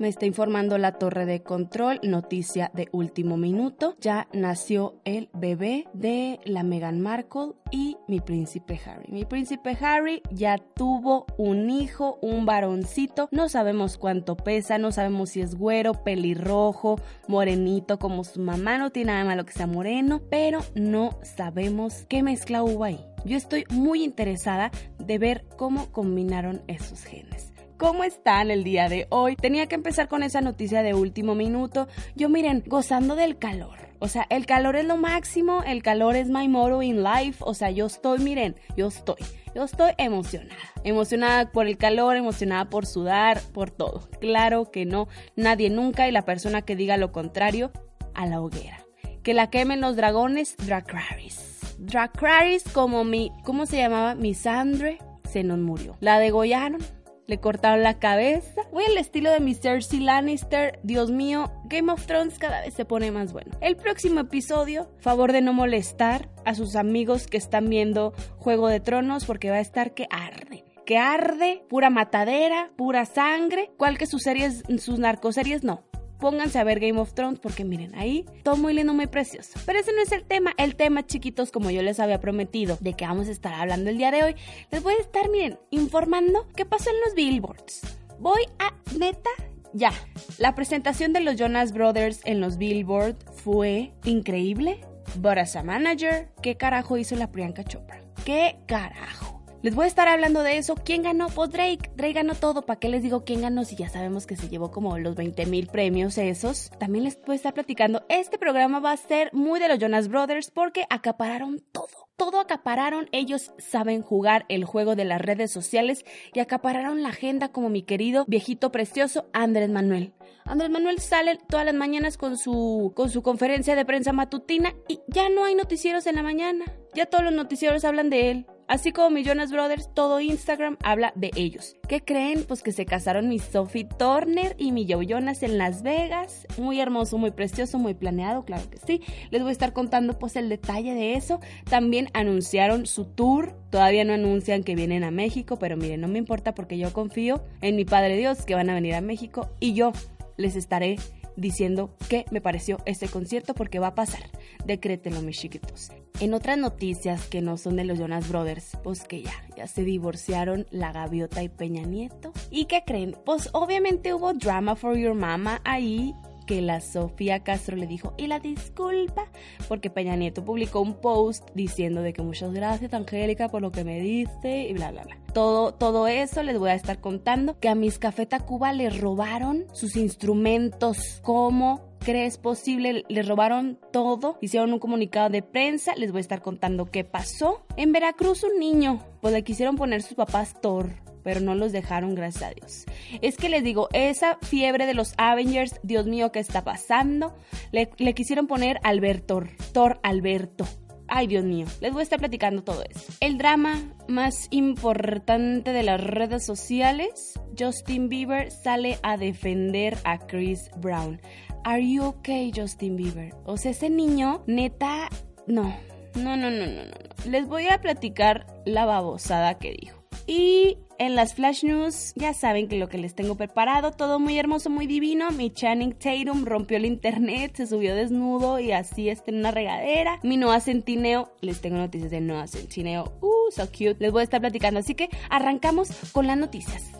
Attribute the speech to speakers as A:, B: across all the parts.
A: Me está informando la torre de control, noticia de último minuto. Ya nació el bebé de la Meghan Markle y mi príncipe Harry. Mi príncipe Harry ya tuvo un hijo, un varoncito. No sabemos cuánto pesa, no sabemos si es güero, pelirrojo, morenito como su mamá. No tiene nada malo que sea moreno, pero no sabemos qué mezcla hubo ahí. Yo estoy muy interesada de ver cómo combinaron esos genes. ¿Cómo están el día de hoy? Tenía que empezar con esa noticia de último minuto. Yo miren, gozando del calor. O sea, el calor es lo máximo, el calor es my motto in life. O sea, yo estoy, miren, yo estoy. Yo estoy emocionada. Emocionada por el calor, emocionada por sudar, por todo. Claro que no, nadie nunca y la persona que diga lo contrario, a la hoguera. Que la quemen los dragones, Dracaris. Dracaris como mi, ¿cómo se llamaba? Mi Sandre, se nos murió. La degollaron le cortaron la cabeza. Muy al estilo de mi Cersei Lannister. Dios mío, Game of Thrones cada vez se pone más bueno. El próximo episodio, favor de no molestar a sus amigos que están viendo Juego de Tronos porque va a estar que arde que arde, pura matadera, pura sangre, cual que sus series, sus narcoseries no pónganse a ver Game of Thrones porque miren, ahí todo muy lindo, muy precioso. Pero ese no es el tema. El tema, chiquitos, como yo les había prometido, de que vamos a estar hablando el día de hoy, les voy a estar, miren, informando qué pasó en los billboards. Voy a, neta, ya. La presentación de los Jonas Brothers en los billboards fue increíble. But as a manager, ¿qué carajo hizo la Priyanka Chopra? ¿Qué carajo? Les voy a estar hablando de eso. ¿Quién ganó? Pues Drake. Drake ganó todo. ¿Para qué les digo quién ganó si ya sabemos que se llevó como los 20 mil premios esos? También les voy a estar platicando. Este programa va a ser muy de los Jonas Brothers porque acapararon todo. Todo acapararon. Ellos saben jugar el juego de las redes sociales y acapararon la agenda como mi querido viejito precioso Andrés Manuel. Andrés Manuel sale todas las mañanas con su, con su conferencia de prensa matutina y ya no hay noticieros en la mañana. Ya todos los noticieros hablan de él. Así como mi Jonas Brothers, todo Instagram habla de ellos. ¿Qué creen? Pues que se casaron mi Sophie Turner y mi Joe Jonas en Las Vegas. Muy hermoso, muy precioso, muy planeado, claro que sí. Les voy a estar contando pues el detalle de eso. También anunciaron su tour. Todavía no anuncian que vienen a México, pero miren, no me importa porque yo confío en mi Padre Dios que van a venir a México y yo les estaré diciendo qué me pareció este concierto porque va a pasar. Decrétenlo, mis chiquitos. En otras noticias que no son de los Jonas Brothers, pues que ya, ya se divorciaron la gaviota y Peña Nieto. ¿Y qué creen? Pues obviamente hubo drama for your mama ahí que la Sofía Castro le dijo, y la disculpa, porque Peña Nieto publicó un post diciendo de que muchas gracias Angélica por lo que me diste y bla, bla, bla. Todo, todo eso les voy a estar contando, que a mis Café Tacuba le robaron sus instrumentos, ¿cómo crees posible? Le robaron todo, hicieron un comunicado de prensa, les voy a estar contando qué pasó. En Veracruz un niño, pues le quisieron poner sus papás Thor pero no los dejaron, gracias a Dios. Es que les digo, esa fiebre de los Avengers, Dios mío, ¿qué está pasando? Le, quisieron poner Alberto, Thor Alberto. Ay, Dios mío, les voy a estar platicando todo eso. El drama más importante de las redes sociales, Justin Bieber sale a defender a Chris Brown. Are you okay, Justin Bieber? O sea, ese niño, neta, no, no, no, no, no, no. Les voy a platicar la babosada que dijo. Y en las Flash News ya saben que lo que les tengo preparado, todo muy hermoso, muy divino. Mi Channing Tatum rompió el internet, se subió desnudo y así está en una regadera. Mi Noah Centineo, les tengo noticias de Noah Centineo, uh, so cute. Les voy a estar platicando, así que arrancamos con las noticias.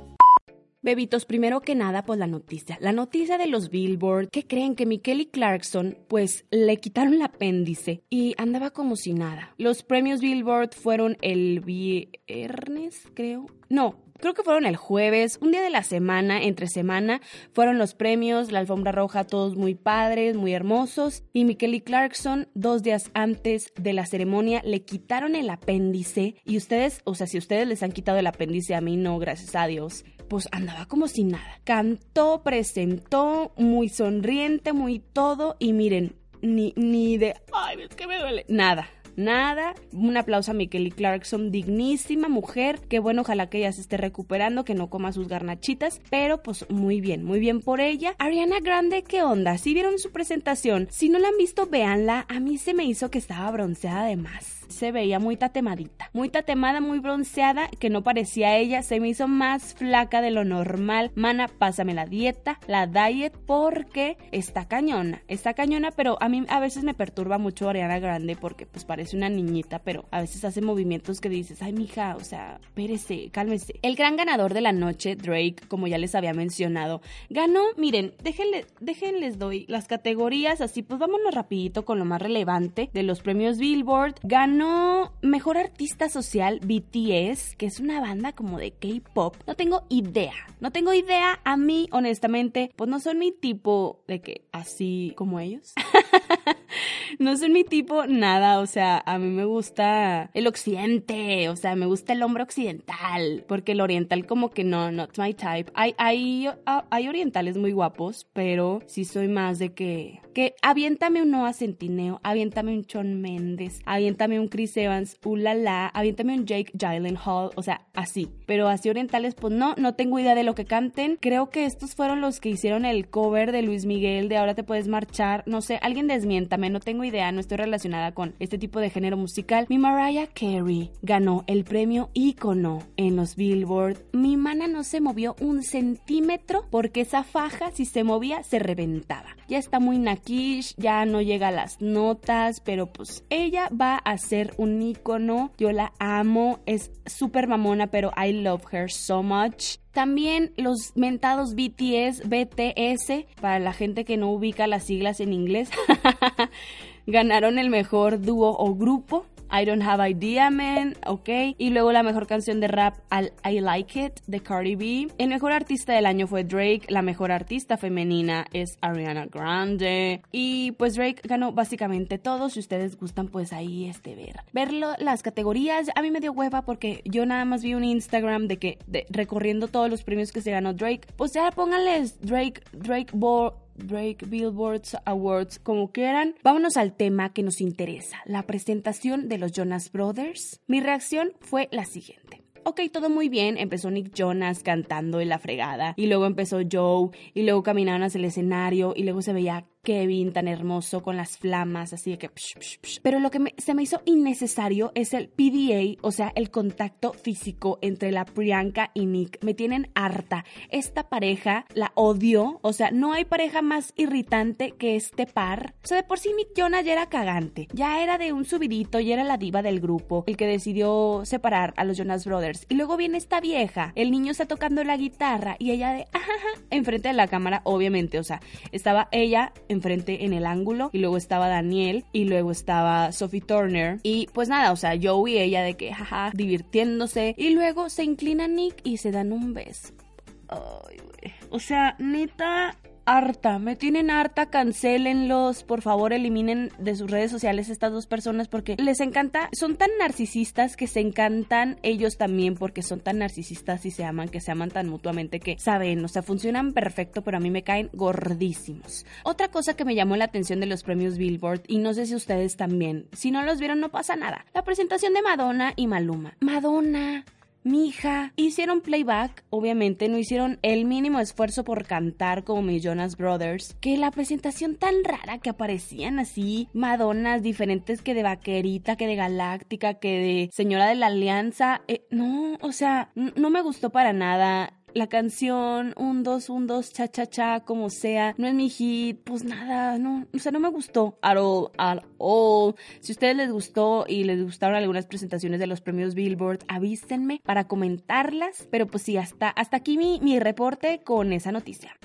A: Bebitos, primero que nada, pues la noticia. La noticia de los Billboard, que creen que Mikelly Clarkson, pues le quitaron el apéndice y andaba como si nada. Los premios Billboard fueron el viernes, creo. No, creo que fueron el jueves, un día de la semana, entre semana, fueron los premios, la alfombra roja, todos muy padres, muy hermosos. Y Mikelly Clarkson, dos días antes de la ceremonia, le quitaron el apéndice. Y ustedes, o sea, si ustedes les han quitado el apéndice, a mí no, gracias a Dios pues andaba como sin nada. Cantó, presentó, muy sonriente, muy todo. Y miren, ni, ni de, ay, es que me duele. Nada, nada. Un aplauso a Mikelly Clarkson, dignísima mujer. Que bueno, ojalá que ella se esté recuperando, que no coma sus garnachitas. Pero pues muy bien, muy bien por ella. Ariana Grande, ¿qué onda? Si vieron su presentación, si no la han visto, véanla. A mí se me hizo que estaba bronceada de más se veía muy tatemadita. Muy tatemada, muy bronceada, que no parecía ella. Se me hizo más flaca de lo normal. Mana, pásame la dieta, la diet, porque está cañona. Está cañona, pero a mí a veces me perturba mucho Ariana Grande porque pues parece una niñita, pero a veces hace movimientos que dices, ay, mija, o sea, espérese, cálmese. El gran ganador de la noche, Drake, como ya les había mencionado, ganó, miren, déjenle, déjenles doy las categorías, así pues vámonos rapidito con lo más relevante de los premios Billboard. Ganó no Mejor Artista Social BTS, que es una banda como de K-pop. No tengo idea. No tengo idea. A mí, honestamente, pues no son mi tipo de que así como ellos. no son mi tipo nada. O sea, a mí me gusta el occidente. O sea, me gusta el hombre occidental. Porque el oriental, como que no, not my type. Hay, hay, ah, hay orientales muy guapos, pero sí soy más de que. Que aviéntame un Noah Centineo, aviéntame un John Méndez, aviéntame un Chris Evans, ulala, aviéntame un Jake Gyllenhaal, o sea, así. Pero así orientales, pues no, no tengo idea de lo que canten. Creo que estos fueron los que hicieron el cover de Luis Miguel de Ahora te puedes marchar. No sé, alguien desmiéntame, no tengo idea, no estoy relacionada con este tipo de género musical. Mi Mariah Carey ganó el premio ícono en los Billboard. Mi mana no se movió un centímetro porque esa faja, si se movía, se reventaba. Ya está muy naquish, ya no llega a las notas, pero pues ella va a ser un icono. Yo la amo, es súper mamona, pero I love her so much. También los mentados BTS, BTS, para la gente que no ubica las siglas en inglés, ganaron el mejor dúo o grupo. I Don't Have Idea Man, ok. Y luego la mejor canción de rap, I Like It, de Cardi B. El mejor artista del año fue Drake. La mejor artista femenina es Ariana Grande. Y pues Drake ganó básicamente todo. Si ustedes gustan, pues ahí este ver. Verlo, las categorías, a mí me dio hueva porque yo nada más vi un Instagram de que recorriendo todos los premios que se ganó Drake. Pues ya pónganles Drake, Drake Ball Break, Billboards, Awards, como quieran. Vámonos al tema que nos interesa, la presentación de los Jonas Brothers. Mi reacción fue la siguiente. Ok, todo muy bien. Empezó Nick Jonas cantando en la fregada. Y luego empezó Joe. Y luego caminaron hacia el escenario. Y luego se veía Kevin tan hermoso con las flamas, así de que... Pero lo que se me hizo innecesario es el PDA, o sea, el contacto físico entre la Priyanka y Nick. Me tienen harta. Esta pareja la odio, o sea, no hay pareja más irritante que este par. O sea, de por sí Nick Jonas ya era cagante. Ya era de un subidito, y era la diva del grupo, el que decidió separar a los Jonas Brothers. Y luego viene esta vieja, el niño está tocando la guitarra y ella de... Ajaja, enfrente de la cámara, obviamente, o sea, estaba ella enfrente en el ángulo y luego estaba Daniel y luego estaba Sophie Turner y pues nada, o sea, Joe y ella de que jaja, divirtiéndose y luego se inclina Nick y se dan un beso. Ay, güey. O sea, neta, harta, me tienen harta, cancelenlos, por favor eliminen de sus redes sociales estas dos personas porque les encanta, son tan narcisistas que se encantan ellos también porque son tan narcisistas y se aman, que se aman tan mutuamente que saben, o sea, funcionan perfecto, pero a mí me caen gordísimos. Otra cosa que me llamó la atención de los premios Billboard y no sé si ustedes también, si no los vieron no pasa nada, la presentación de Madonna y Maluma. Madonna mi hija, hicieron playback, obviamente no hicieron el mínimo esfuerzo por cantar como mis Jonas Brothers, que la presentación tan rara que aparecían así, Madonas diferentes que de vaquerita, que de galáctica, que de señora de la alianza, eh, no, o sea, no me gustó para nada la canción, un, dos, un, dos, cha, cha, cha, como sea, no es mi hit, pues nada, no, o sea, no me gustó at all, at all. Si a ustedes les gustó y les gustaron algunas presentaciones de los premios Billboard, avísenme para comentarlas, pero pues sí, hasta, hasta aquí mi, mi reporte con esa noticia.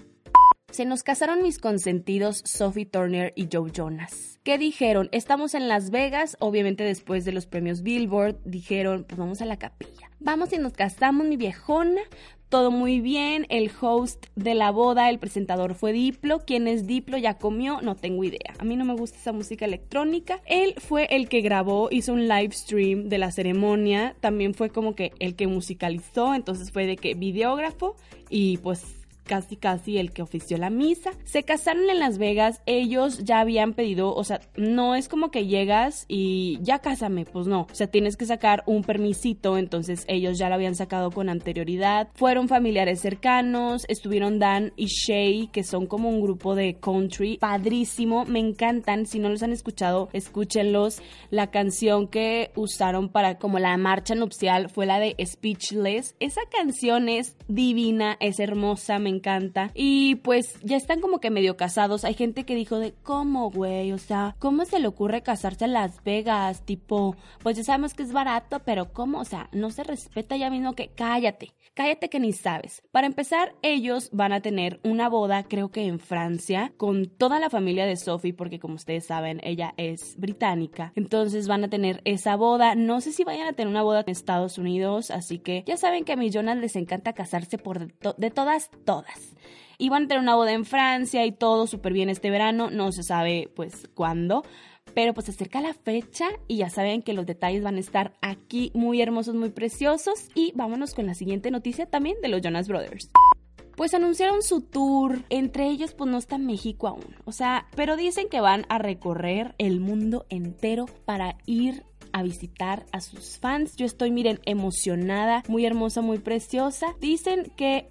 A: Se nos casaron mis consentidos Sophie Turner y Joe Jonas. ¿Qué dijeron? Estamos en Las Vegas, obviamente después de los premios Billboard, dijeron, pues vamos a la capilla. Vamos y nos casamos, mi viejona. Todo muy bien, el host de la boda, el presentador fue Diplo. ¿Quién es Diplo? Ya comió, no tengo idea. A mí no me gusta esa música electrónica. Él fue el que grabó, hizo un live stream de la ceremonia. También fue como que el que musicalizó, entonces fue de que videógrafo y pues casi casi el que ofició la misa. Se casaron en Las Vegas, ellos ya habían pedido, o sea, no es como que llegas y ya cásame, pues no, o sea, tienes que sacar un permisito, entonces ellos ya lo habían sacado con anterioridad. Fueron familiares cercanos, estuvieron Dan y Shay, que son como un grupo de country, padrísimo, me encantan, si no los han escuchado, escúchenlos. La canción que usaron para como la marcha nupcial fue la de Speechless. Esa canción es divina, es hermosa, me encanta. Y pues ya están como que medio casados. Hay gente que dijo de, ¿cómo, güey? O sea, ¿cómo se le ocurre casarse en Las Vegas? Tipo, pues ya sabemos que es barato, pero ¿cómo? O sea, no se respeta ya mismo que cállate, cállate que ni sabes. Para empezar, ellos van a tener una boda, creo que en Francia, con toda la familia de Sophie, porque como ustedes saben, ella es británica. Entonces van a tener esa boda. No sé si vayan a tener una boda en Estados Unidos, así que ya saben que a mis Jonas les encanta casarse por de, de todas, todas. Y van a tener una boda en Francia y todo súper bien este verano, no se sabe pues cuándo. Pero pues se acerca la fecha y ya saben que los detalles van a estar aquí muy hermosos, muy preciosos. Y vámonos con la siguiente noticia también de los Jonas Brothers pues anunciaron su tour. Entre ellos, pues no está México aún. O sea, pero dicen que van a recorrer el mundo entero para ir a visitar a sus fans. Yo estoy, miren, emocionada, muy hermosa, muy preciosa. Dicen que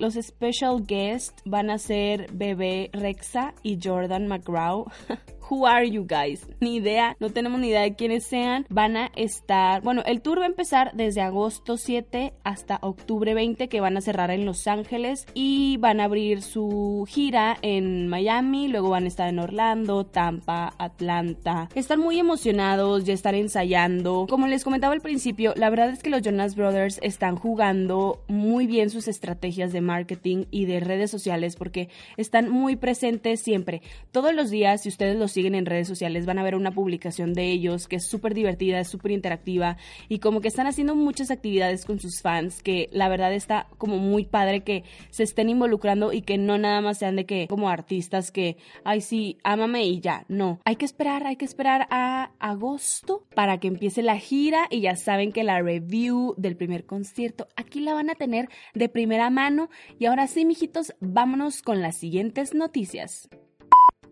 A: los special guests van a ser Bebé Rexa y Jordan McGraw. Who are you guys? Ni idea, no tenemos ni idea de quiénes sean. Van a estar, bueno, el tour va a empezar desde agosto 7 hasta octubre 20 que van a cerrar en Los Ángeles y van a abrir su gira en Miami, luego van a estar en Orlando, Tampa, Atlanta. Están muy emocionados, ya están ensayando. Como les comentaba al principio, la verdad es que los Jonas Brothers están jugando muy bien sus estrategias de marketing y de redes sociales porque están muy presentes siempre. Todos los días, si ustedes los siguen en redes sociales van a ver una publicación de ellos que es súper divertida, es súper interactiva y como que están haciendo muchas actividades con sus fans que la verdad está como muy padre que se estén involucrando y que no nada más sean de que como artistas que, ay sí, ámame y ya, no. Hay que esperar, hay que esperar a agosto para que empiece la gira y ya saben que la review del primer concierto aquí la van a tener de primera mano y ahora sí, mijitos, vámonos con las siguientes noticias.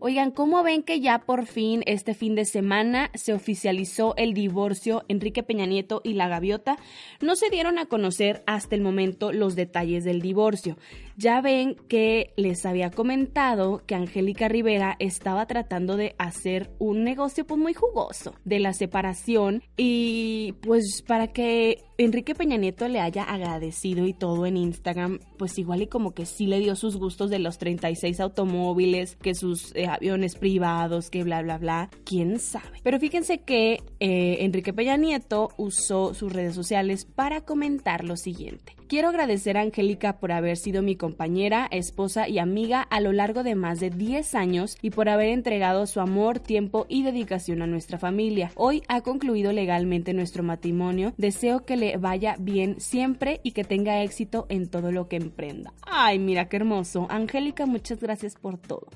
A: Oigan, ¿cómo ven que ya por fin este fin de semana se oficializó el divorcio Enrique Peña Nieto y la Gaviota? No se dieron a conocer hasta el momento los detalles del divorcio. Ya ven que les había comentado que Angélica Rivera estaba tratando de hacer un negocio pues muy jugoso de la separación y pues para que Enrique Peña Nieto le haya agradecido y todo en Instagram, pues igual y como que sí le dio sus gustos de los 36 automóviles, que sus eh, aviones privados, que bla, bla, bla, quién sabe. Pero fíjense que eh, Enrique Peña Nieto usó sus redes sociales para comentar lo siguiente. Quiero agradecer a Angélica por haber sido mi compañera, esposa y amiga a lo largo de más de 10 años y por haber entregado su amor, tiempo y dedicación a nuestra familia. Hoy ha concluido legalmente nuestro matrimonio. Deseo que le vaya bien siempre y que tenga éxito en todo lo que emprenda. Ay, mira qué hermoso. Angélica, muchas gracias por todo.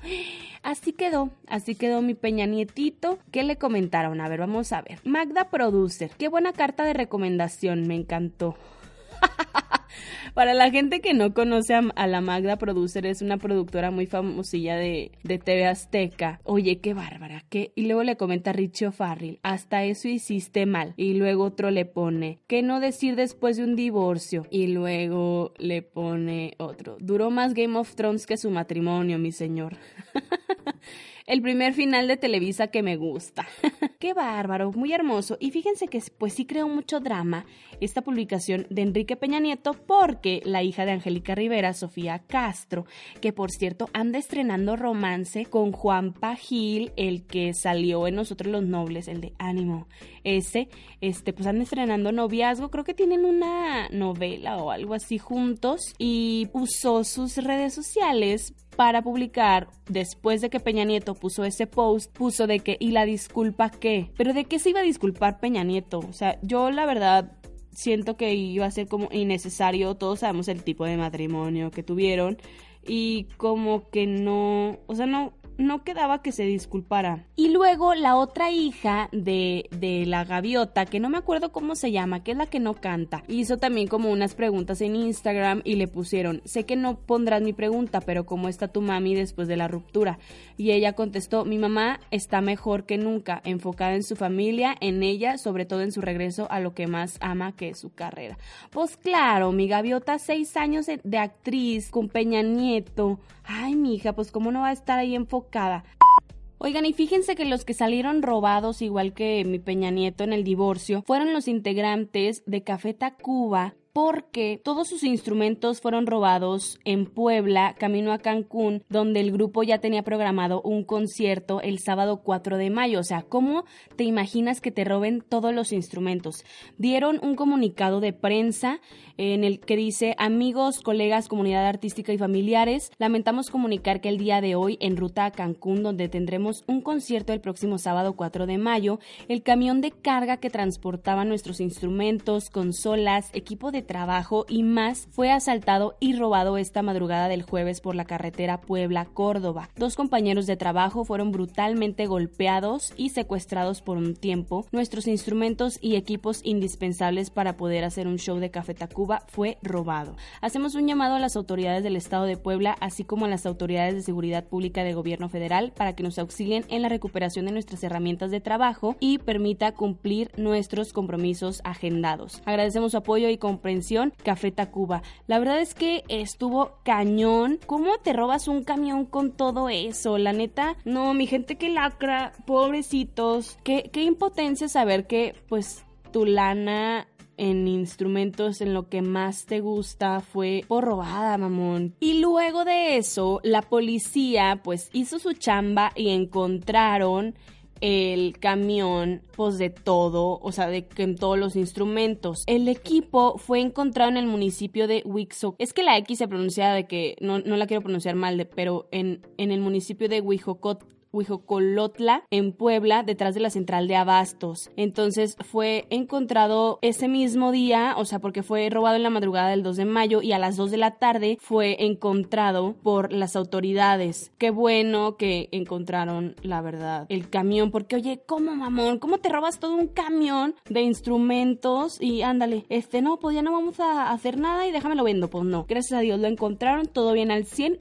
A: Así quedó, así quedó mi peña nietito. ¿Qué le comentaron? A ver, vamos a ver. Magda Producer, qué buena carta de recomendación, me encantó. Para la gente que no conoce a, la Magda Producer, es una productora muy famosilla de, de TV Azteca. Oye, qué bárbara, ¿qué? Y luego le comenta Richie Farrell, hasta eso hiciste mal. Y luego otro le pone, ¿qué no decir después de un divorcio? Y luego le pone otro, duró más Game of Thrones que su matrimonio, mi señor. el primer final de Televisa que me gusta. Qué bárbaro, muy hermoso. Y fíjense que pues sí creó mucho drama esta publicación de Enrique Peña Nieto porque la hija de Angélica Rivera, Sofía Castro, que por cierto anda estrenando romance con Juan Pagil, el que salió en Nosotros los Nobles, el de Ánimo. Ese, este, pues anda estrenando noviazgo, creo que tienen una novela o algo así juntos y usó sus redes sociales para publicar, después de que Peña Nieto puso ese post, puso de que, ¿y la disculpa qué? Pero ¿de qué se iba a disculpar Peña Nieto? O sea, yo la verdad siento que iba a ser como innecesario, todos sabemos el tipo de matrimonio que tuvieron y como que no, o sea, no, no quedaba que se disculpara. Y luego la otra hija de, de, la gaviota, que no me acuerdo cómo se llama, que es la que no canta, hizo también como unas preguntas en Instagram y le pusieron, sé que no pondrás mi pregunta, pero ¿cómo está tu mami después de la ruptura? Y ella contestó, mi mamá está mejor que nunca, enfocada en su familia, en ella, sobre todo en su regreso a lo que más ama, que es su carrera. Pues claro, mi gaviota, seis años de actriz con Peña Nieto. Ay, mi hija, pues cómo no va a estar ahí enfocada. Oigan, y fíjense que los que salieron robados, igual que mi Peña Nieto en el divorcio, fueron los integrantes de Café Tacuba, porque todos sus instrumentos fueron robados en Puebla, camino a Cancún, donde el grupo ya tenía programado un concierto el sábado 4 de mayo. O sea, ¿cómo te imaginas que te roben todos los instrumentos? Dieron un comunicado de prensa en el que dice, amigos, colegas, comunidad artística y familiares, lamentamos comunicar que el día de hoy, en ruta a Cancún, donde tendremos un concierto el próximo sábado 4 de mayo, el camión de carga que transportaba nuestros instrumentos, consolas, equipo de trabajo y más fue asaltado y robado esta madrugada del jueves por la carretera Puebla-Córdoba. Dos compañeros de trabajo fueron brutalmente golpeados y secuestrados por un tiempo. Nuestros instrumentos y equipos indispensables para poder hacer un show de Café Tacuba fue robado. Hacemos un llamado a las autoridades del Estado de Puebla, así como a las autoridades de seguridad pública de gobierno federal, para que nos auxilien en la recuperación de nuestras herramientas de trabajo y permita cumplir nuestros compromisos agendados. Agradecemos su apoyo y comprensión Café Tacuba. La verdad es que estuvo cañón. ¿Cómo te robas un camión con todo eso? La neta, no, mi gente que lacra, pobrecitos. Qué, qué impotencia saber que, pues, tu lana en instrumentos en lo que más te gusta fue por robada, mamón. Y luego de eso, la policía pues hizo su chamba y encontraron el camión, pues de todo, o sea, de que en todos los instrumentos. El equipo fue encontrado en el municipio de Wixo. Es que la X se pronuncia de que, no, no la quiero pronunciar mal, de, pero en, en el municipio de Huijocot Huijocolotla, en Puebla, detrás de la central de Abastos. Entonces fue encontrado ese mismo día, o sea, porque fue robado en la madrugada del 2 de mayo y a las 2 de la tarde fue encontrado por las autoridades. Qué bueno que encontraron, la verdad, el camión, porque oye, ¿cómo mamón? ¿Cómo te robas todo un camión de instrumentos? Y ándale, este no, pues no vamos a hacer nada y déjame lo vendo. Pues no, gracias a Dios lo encontraron, todo bien al 100.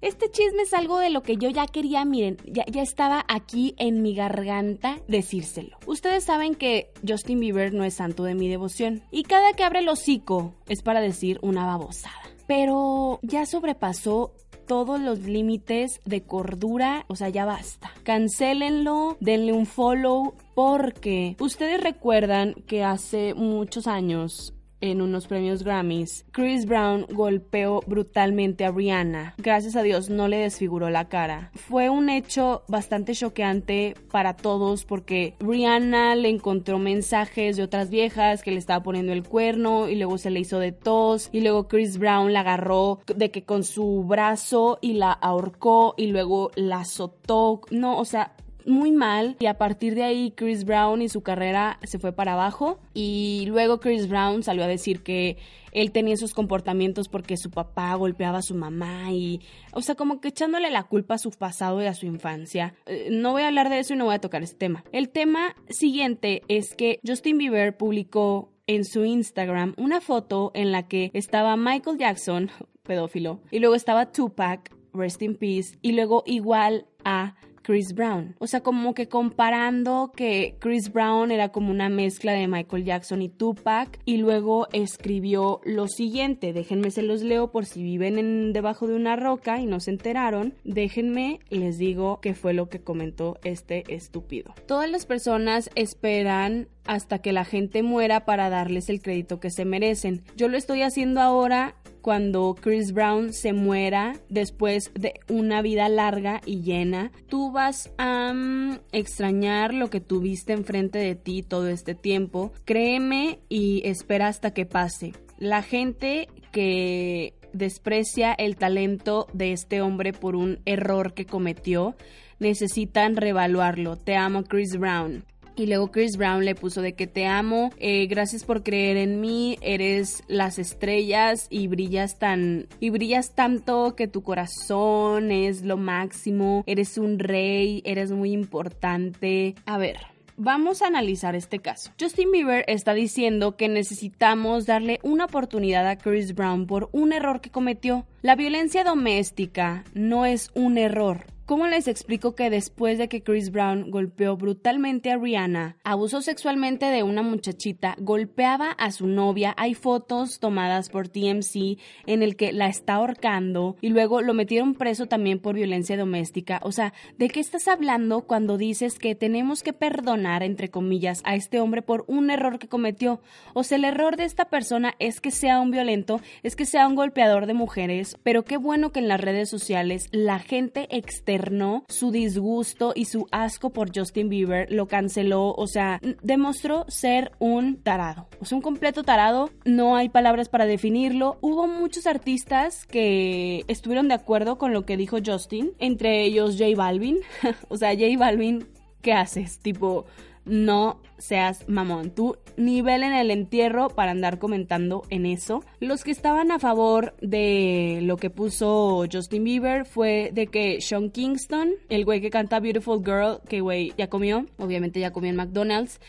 A: Este chisme es algo de lo que yo ya quería, miren, ya, estaba aquí en mi garganta decírselo. Ustedes saben que Justin Bieber no es santo de mi devoción y cada que abre el hocico es para decir una babosada. Pero ya sobrepasó todos los límites de cordura, o sea, ya basta. Cancélenlo, denle un follow porque ustedes recuerdan que hace muchos años en unos premios Grammys, Chris Brown golpeó brutalmente a Rihanna. Gracias a Dios no le desfiguró la cara. Fue un hecho bastante choqueante para todos porque Rihanna le encontró mensajes de otras viejas que le estaba poniendo el cuerno y luego se le hizo de tos y luego Chris Brown la agarró de que con su brazo y la ahorcó y luego la azotó. No, o sea, muy mal y a partir de ahí Chris Brown y su carrera se fue para abajo y luego Chris Brown salió a decir que él tenía esos comportamientos porque su papá golpeaba a su mamá y, o sea, como que echándole la culpa a su pasado y a su infancia. Eh, no voy a hablar de eso y no voy a tocar ese tema. El tema siguiente es que Justin Bieber publicó en su Instagram una foto en la que estaba Michael Jackson, pedófilo, y luego estaba Tupac, Rest in Peace, y luego igual a Chris Brown. O sea, como que comparando que Chris Brown era como una mezcla de Michael Jackson y Tupac y luego escribió lo siguiente, déjenme se los leo por si viven en, debajo de una roca y no se enteraron, déjenme les digo qué fue lo que comentó este estúpido. Todas las personas esperan hasta que la gente muera para darles el crédito que se merecen. Yo lo estoy haciendo ahora cuando Chris Brown se muera después de una vida larga y llena, tú vas a mm, extrañar lo que tuviste enfrente de ti todo este tiempo. Créeme y espera hasta que pase. La gente que desprecia el talento de este hombre por un error que cometió, necesitan revaluarlo. Te amo, Chris Brown. Y luego Chris Brown le puso de que te amo, eh, gracias por creer en mí, eres las estrellas y brillas tan y brillas tanto que tu corazón es lo máximo, eres un rey, eres muy importante. A ver, Vamos a analizar este caso. Justin Bieber está diciendo que necesitamos darle una oportunidad a Chris Brown por un error que cometió. La violencia doméstica no es un error, ¿Cómo les explico que después de que Chris Brown golpeó brutalmente a Rihanna, abusó sexualmente de una muchachita, golpeaba a su novia? Hay fotos tomadas por TMC en el que la está ahorcando y luego lo metieron preso también por violencia doméstica. O sea, ¿de qué estás hablando cuando dices que tenemos que perdonar, entre comillas, a este hombre por un error que cometió? O sea, el error de esta persona es que sea un violento, es que sea un golpeador de mujeres, pero qué bueno que en las redes sociales la gente externa su disgusto y su asco por Justin Bieber, lo canceló, o sea, demostró ser un tarado, o sea, un completo tarado, no hay palabras para definirlo. Hubo muchos artistas que estuvieron de acuerdo con lo que dijo Justin, entre ellos J Balvin, o sea, J Balvin, ¿qué haces? Tipo, no seas mamón. Tu nivel en el entierro para andar comentando en eso. Los que estaban a favor de lo que puso Justin Bieber fue de que Sean Kingston, el güey que canta Beautiful Girl, que güey ya comió, obviamente ya comió en McDonald's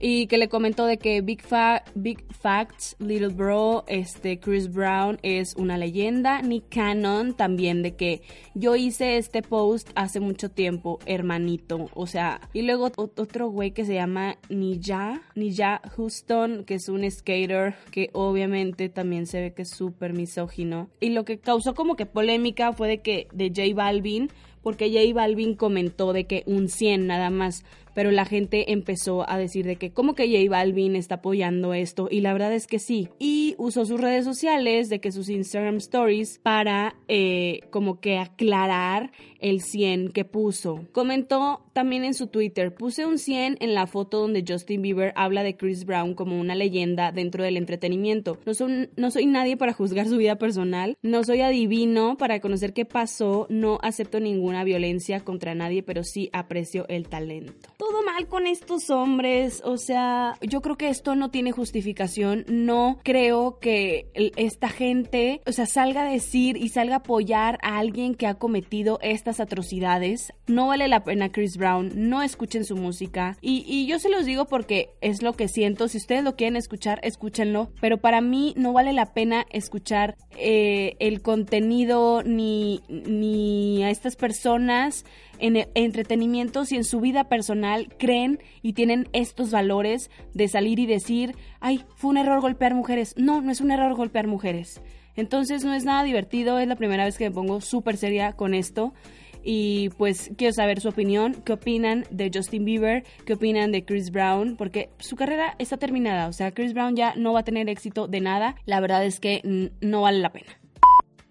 A: y que le comentó de que Big, Facts, Little Bro, este Chris Brown es una leyenda, Nick Cannon también de que yo hice este post hace mucho tiempo, hermanito, o sea, y luego otro güey que se llama Nija, Nija Houston, que es un skater que obviamente también se ve que es súper misógino, y lo que causó como que polémica fue de que de J Balvin porque J Balvin comentó de que un 100 nada más, pero la gente empezó a decir de que como que J Balvin está apoyando esto y la verdad es que sí. Y usó sus redes sociales, de que sus Instagram stories para eh, como que aclarar el 100 que puso. Comentó también en su Twitter, puse un 100 en la foto donde Justin Bieber habla de Chris Brown como una leyenda dentro del entretenimiento. No, no soy nadie para juzgar su vida personal, no soy adivino para conocer qué pasó, no acepto ninguna violencia contra nadie, pero sí aprecio el talento todo mal con estos hombres. O sea, yo creo que esto no tiene justificación. No creo que esta gente, o sea, salga a decir y salga a apoyar a alguien que ha cometido atrocidades. No vale la pena Chris Brown. No escuchen su música. Y, yo se los digo porque es lo que siento. Si ustedes lo quieren escuchar, escúchenlo. Pero para mí no vale la pena escuchar eh, el contenido ni, ni a estas personas en entretenimiento si en su vida personal creen y tienen estos valores de salir y decir, ay, fue un error golpear mujeres. No, no es un error golpear mujeres. Entonces no es nada divertido, es la primera vez que me pongo súper seria con esto. Y pues quiero saber su opinión, qué opinan de Justin Bieber, qué opinan de Chris Brown, porque su carrera está terminada, o sea, Chris Brown ya no va a tener éxito de nada, la verdad es que no vale la pena.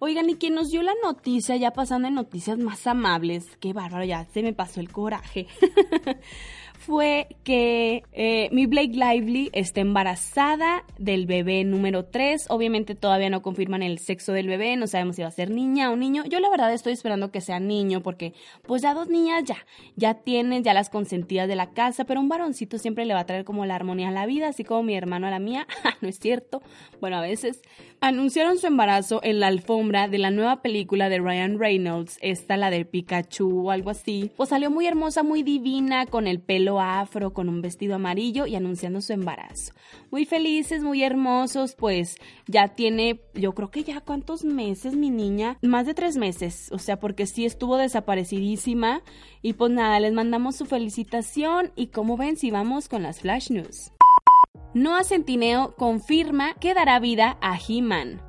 A: Oigan, y quien nos dio la noticia, ya pasando en noticias más amables, qué bárbaro, ya se me pasó el coraje. fue que eh, mi Blake Lively está embarazada del bebé número 3. Obviamente todavía no confirman el sexo del bebé, no sabemos si va a ser niña o niño. Yo la verdad estoy esperando que sea niño porque pues ya dos niñas ya, ya tienen ya las consentidas de la casa, pero un varoncito siempre le va a traer como la armonía a la vida, así como mi hermano a la mía. no es cierto. Bueno, a veces anunciaron su embarazo en la alfombra de la nueva película de Ryan Reynolds, esta la de Pikachu o algo así. Pues salió muy hermosa, muy divina, con el pelo afro con un vestido amarillo y anunciando su embarazo. Muy felices, muy hermosos, pues ya tiene, yo creo que ya cuántos meses mi niña, más de tres meses, o sea, porque sí estuvo desaparecidísima y pues nada, les mandamos su felicitación y como ven si vamos con las flash news. Noah Centineo confirma que dará vida a He-Man.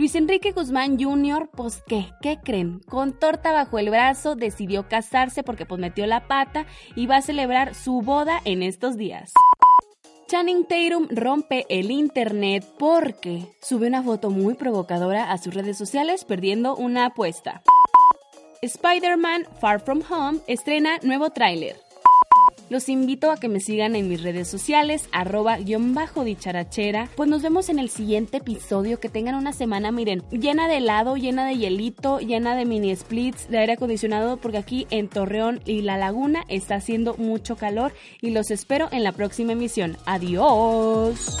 A: Luis Enrique Guzmán Jr., pues qué, ¿qué creen? Con torta bajo el brazo decidió casarse porque pues metió la pata y va a celebrar su boda en estos días. Channing Tatum rompe el internet porque sube una foto muy provocadora a sus redes sociales perdiendo una apuesta. Spider-Man Far From Home estrena nuevo tráiler. Los invito a que me sigan en mis redes sociales, arroba guion bajo dicharachera. Pues nos vemos en el siguiente episodio. Que tengan una semana, miren, llena de helado, llena de hielito, llena de mini splits, de aire acondicionado, porque aquí en Torreón y La Laguna está haciendo mucho calor y los espero en la próxima emisión. Adiós.